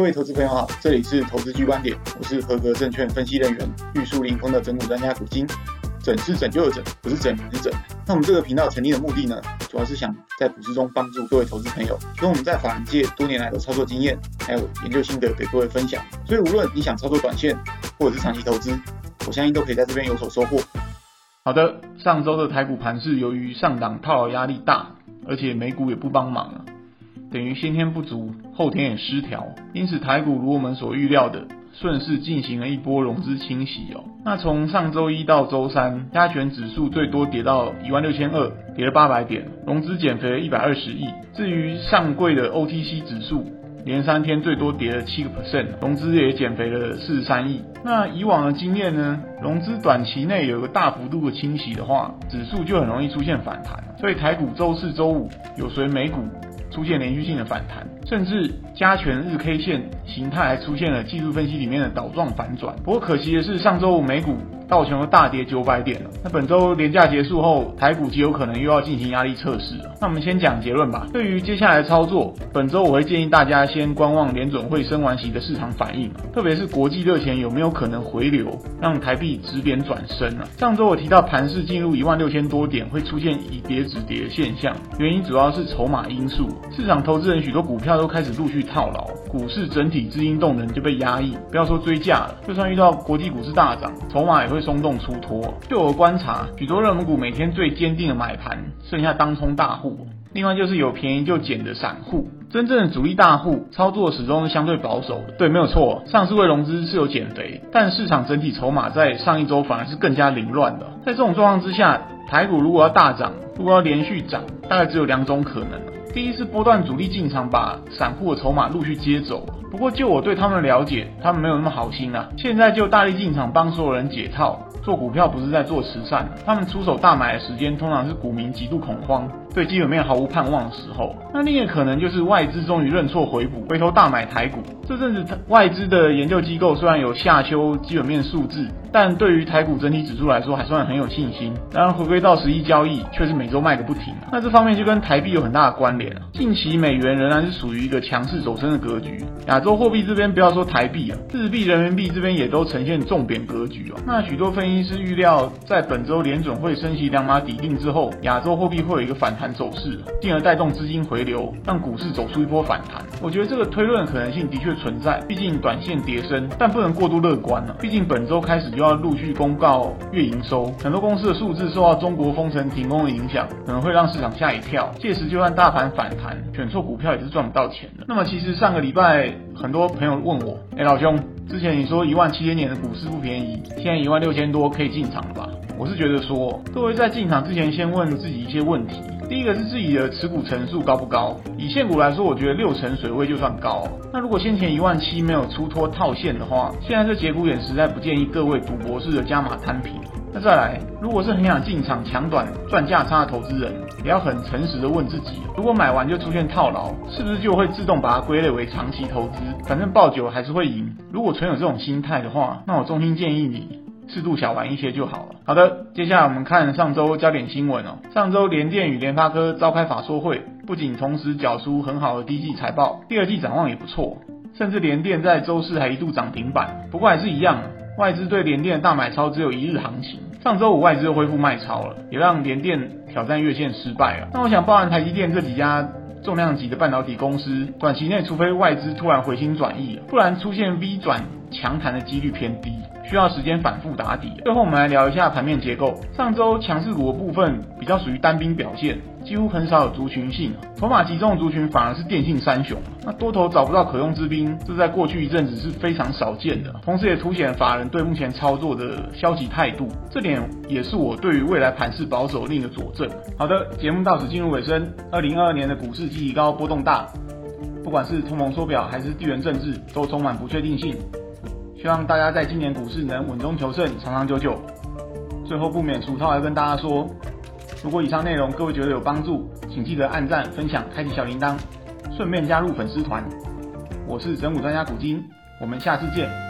各位投资朋友好，这里是投资 G 观点，我是合格证券分析人员、玉树临风的整股专家古今。整是拯救的整，不是整人的整。那我们这个频道成立的目的呢，主要是想在股市中帮助各位投资朋友，用我们在法人界多年来的操作经验，还有研究心得给各位分享。所以无论你想操作短线或者是长期投资，我相信都可以在这边有所收获。好的，上周的台股盘是由于上档套牢压力大，而且美股也不帮忙了。等于先天不足，后天也失调，因此台股如我们所预料的，顺势进行了一波融资清洗哦。那从上周一到周三，加权指数最多跌到一万六千二，跌了八百点，融资减肥了一百二十亿。至于上柜的 OTC 指数，连三天最多跌了七个 percent，融资也减肥了四十三亿。那以往的经验呢，融资短期内有个大幅度的清洗的话，指数就很容易出现反弹。所以台股周四、周五有随美股。出现连续性的反弹，甚至加权日 K 线形态还出现了技术分析里面的倒状反转。不过可惜的是，上周五美股。道琼又大跌九百点了。那本周连假结束后，台股极有可能又要进行压力测试了。那我们先讲结论吧。对于接下来的操作，本周我会建议大家先观望联准会升完息的市场反应，特别是国际热钱有没有可能回流，让台币止贬转升啊。上周我提到盘势进入一万六千多点会出现以跌止跌的现象，原因主要是筹码因素。市场投资人许多股票都开始陆续套牢，股市整体资金动能就被压抑。不要说追价了，就算遇到国际股市大涨，筹码也会。松动出脱，据我观察，许多热门股每天最坚定的买盘，剩下当冲大户，另外就是有便宜就捡的散户。真正的主力大户操作始终是相对保守。对，没有错，上市会融资是有减肥，但市场整体筹码在上一周反而是更加凌乱的。在这种状况之下，台股如果要大涨，如果要连续涨，大概只有两种可能。第一是波段主力进场，把散户的筹码陆续接走。不过就我对他们的了解，他们没有那么好心啊。现在就大力进场帮所有人解套，做股票不是在做慈善。他们出手大买的时间，通常是股民极度恐慌，对基本面毫无盼望的时候。那另一个可能就是外外资终于认错回补，回头大买台股。这阵子外资的研究机构虽然有下修基本面数字，但对于台股整体指数来说，还算很有信心。然而回归到实际交易，却是每周卖个不停啊。那这方面就跟台币有很大的关联啊。近期美元仍然是属于一个强势走升的格局。亚洲货币这边不要说台币啊，日币、人民币这边也都呈现重贬格局哦。那许多分析师预料，在本周联准会升息两码抵定之后，亚洲货币会有一个反弹走势，进而带动资金回流，让股市走出一波反弹。我觉得这个推论可能性的确存在，毕竟短线跌升，但不能过度乐观了。毕竟本周开始就要陆续公告月营收，很多公司的数字受到中国封城停工的影响，可能会让市场吓一跳。届时就算大盘反弹，选错股票也是赚不到钱的。那么其实上个礼拜很多朋友问我，哎，老兄，之前你说一万七千点的股市不便宜，现在一万六千多可以进场了吧？我是觉得说，各位在进场之前先问自己一些问题。第一个是自己的持股成数高不高？以现股来说，我觉得六成水位就算高。那如果先前一万七没有出脱套现的话，现在这节骨眼实在不建议各位赌博式的加码摊平。那再来，如果是很想进场抢短赚价差的投资人，也要很诚实的问自己：如果买完就出现套牢，是不是就会自动把它归类为长期投资？反正爆久还是会赢。如果存有这种心态的话，那我衷心建议你。适度小玩一些就好了。好的，接下来我们看上周焦点新闻哦。上周联电与联发科召开法说会，不仅同时缴出很好的第一季财报，第二季展望也不错，甚至联电在周四还一度涨停板。不过还是一样，外资对联电的大买超只有一日行情。上周五外资又恢复卖超了，也让联电挑战月线失败了。那我想，包含台积电这几家重量级的半导体公司，短期内除非外资突然回心转意，不然出现 V 转强弹的几率偏低。需要时间反复打底。最后我们来聊一下盘面结构。上周强势股的部分比较属于单兵表现，几乎很少有族群性。筹码集中的族群反而是电信三雄。那多头找不到可用之兵，这在过去一阵子是非常少见的。同时也凸显法人对目前操作的消极态度，这点也是我对于未来盘势保守令的佐证。好的，节目到此进入尾声。二零二二年的股市极高波动大，不管是通膨缩表还是地缘政治，都充满不确定性。希望大家在今年股市能稳中求胜，长长久久。最后不免俗套，来跟大家说，如果以上内容各位觉得有帮助，请记得按赞、分享、开启小铃铛，顺便加入粉丝团。我是整股专家古今，我们下次见。